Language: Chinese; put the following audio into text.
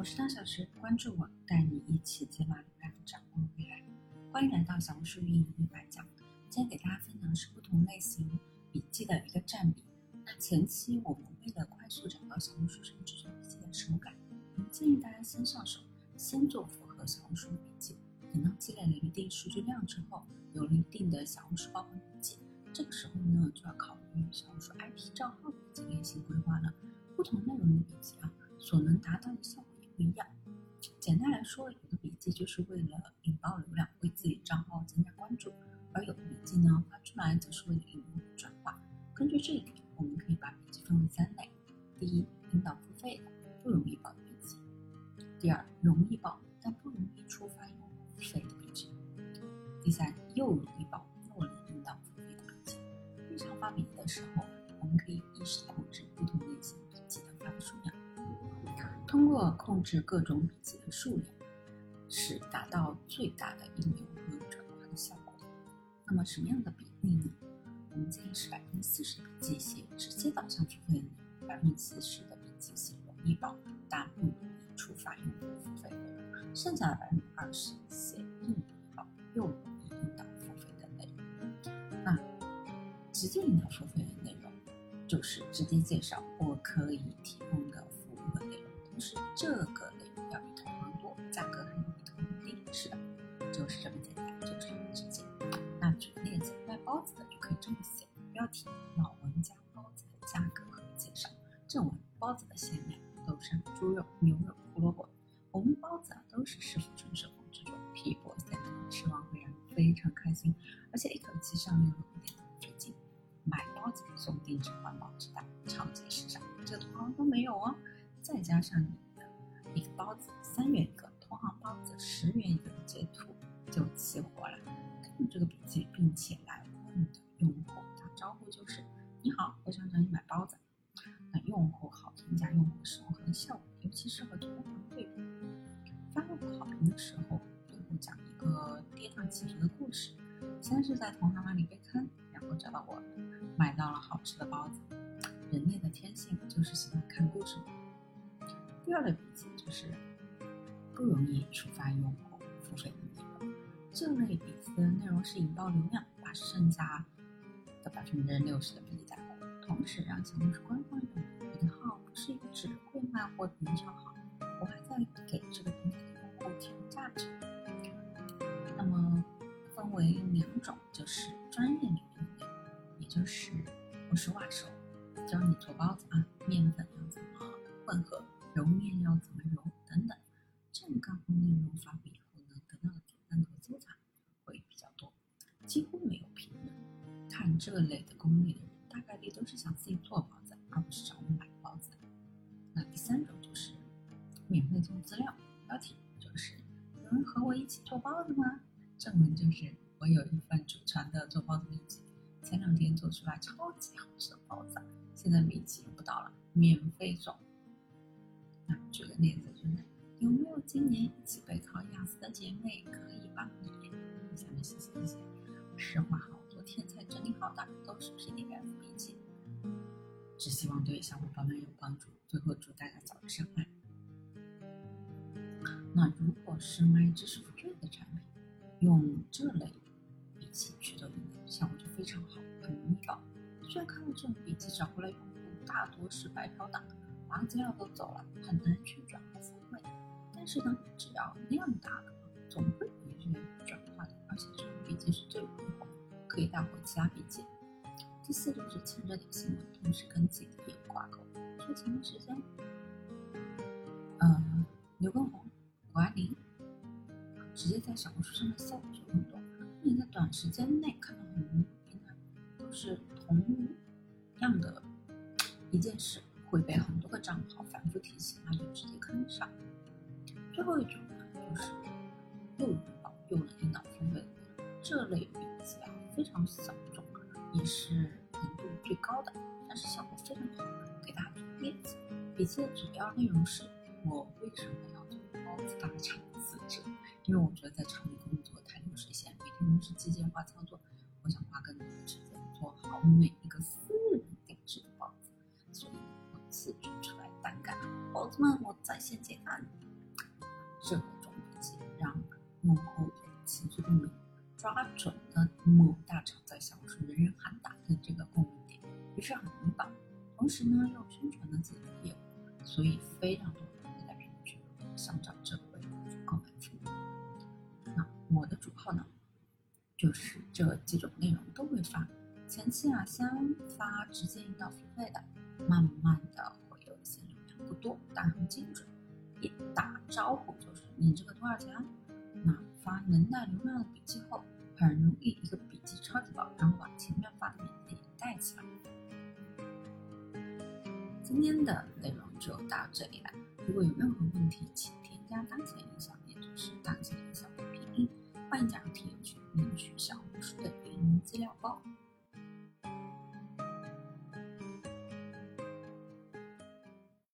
我是张小时，关注我，带你一起解码流量，掌握未来。欢迎来到小红书运营一百讲。今天给大家分享的是不同类型笔记的一个占比。那前期我们为了快速找到小红书上这种笔记的手感，我们建议大家先上手，先做符合小红书的笔记。等到积累了一定数据量之后，有了一定的小红书爆款笔记，这个时候呢，就要考虑小红书 IP 账号的笔记类型规划了。不同内容的笔记啊，所能达到的效果不一样。简单来说，有的笔记就是为了引爆流量，为自己账号增加关注；而有的笔记呢，发出来则是为了引流转化。根据这一点，我们可以把笔记分为三类：第一，引导付费的，不容易爆的笔记；第二，容易爆但不容易触发用户付费的笔记；第三，又容易爆又能引导付费的笔记。日常发笔记的时候，我们可以意识控制不同类型笔记的发布。数量，通过控制各种笔记的数量，是达到最大的引流和转化的效果。那么什么样的比例呢？我们建议是百分之四十的笔记写直接导向付费内容，百分之四十的笔记写容易爆但不容易触发用户付费内容，剩下的百分之二十写容易爆又容易引导付费的内容。那直接引导付费的内容。就是直接介绍我可以提供的服务的内容，是这个类要比同行多，价格还要比同行低，是的，就是这么简单，就是这么直接。那举个例子，卖包子的就可以这么写，标题：老王家包子的价格和介绍。正文：包子的馅料：豆沙、猪肉、牛肉、胡萝卜。我们包子啊都是师傅纯手工制作，皮薄馅嫩，吃完会让人非常开心，而且一口气上六个点。买包子送定制环保纸袋，超级时尚，这同行都没有哦。再加上你的一个包子三元一个，同行包子十元一个的截图就齐活了。看这个笔记并且来问的用户打招呼就是：你好，我想找你买包子。那用户好评加用户使用和效果，尤其适合同行队伍。发用户好评的时候，用户讲一个跌宕起伏的故事。先是在同行那里被坑，然后找到我，买到了好吃的包子。人类的天性就是喜欢看故事。第二类笔记就是不容易触发用户付费的内容。这类笔记的内容是引爆流量，把剩下的百分之六十的笔记带货，同时让小红书官方用户的号不是一个只会卖货的营销号，我还在给这个平台的用户提供价值。那么。分为两种，就是专业领域的，也就是我是挖手，教你做包子啊，面粉要怎么混合，的攻略的人，大概率都是想自己做包子，而不是找我买包子。那第三种就是免费送资料，标题就是有人和我一起做包子吗？正文就是我有一份祖传的做包子秘籍，前两天做出来超级好吃的包子，现在秘籍不到了，免费送。那举个例子就是，有没有今年一起备考雅思的姐妹可以帮你？下面谢谢谢谢，实话好多天才整理好的都是 PDF 笔记，只希望对小伙伴们有帮助。最后祝大家早日上麦。那如果是卖知识付费的产品。用这类笔记去做引流，效果就非常好，很容易搞。虽然看到这种笔记找回来用户大多是白嫖党，拿个资料都走了，很难去转化付费。但是呢，只要量大了，总会有一些转化的。而且这种笔记是最容易火，可以带回其他笔记。第四就是蹭热点新闻，同时跟自己的业务挂钩。说前段时间，呃，刘畊宏、谷爱凌。直接在小红书上面效果就很多。你在短时间内看到很多平台都是同样的一件事，会被很多个账号反复提醒，那就直接跟上。最后一种呢，就是又能保又能引导付费的这类笔记啊，非常小众，也是难度最高的，但是效果非常好。给大家举个例子，笔记的主要内容是我为什么要做包子大厂自制。因为我觉得在厂里工作太流水线，每天都是机械化操作，我想花更多的时间做好每一个私人定制的包子，所以我自制出来单干。宝子们，我在线接单，这种笔记，让用户有情绪共鸣，抓准了某大厂在小红书人人喊打的这个共鸣点，于是很容易爆。同时呢，又宣传了自己的业务，所以非常多的人在评论区想找这位主购买服务。那我的主号呢，就是这几种内容都会发。前期啊，先发直接引导付费的，慢慢的会有一些流量不多，但很精准。一打招呼就是你这个多少钱？发能带流量的笔记后，很容易一个笔记超级爆，然后把前面发的免费带起来。今天的内容就到这里了。如果有任何问题，请添加当前营销，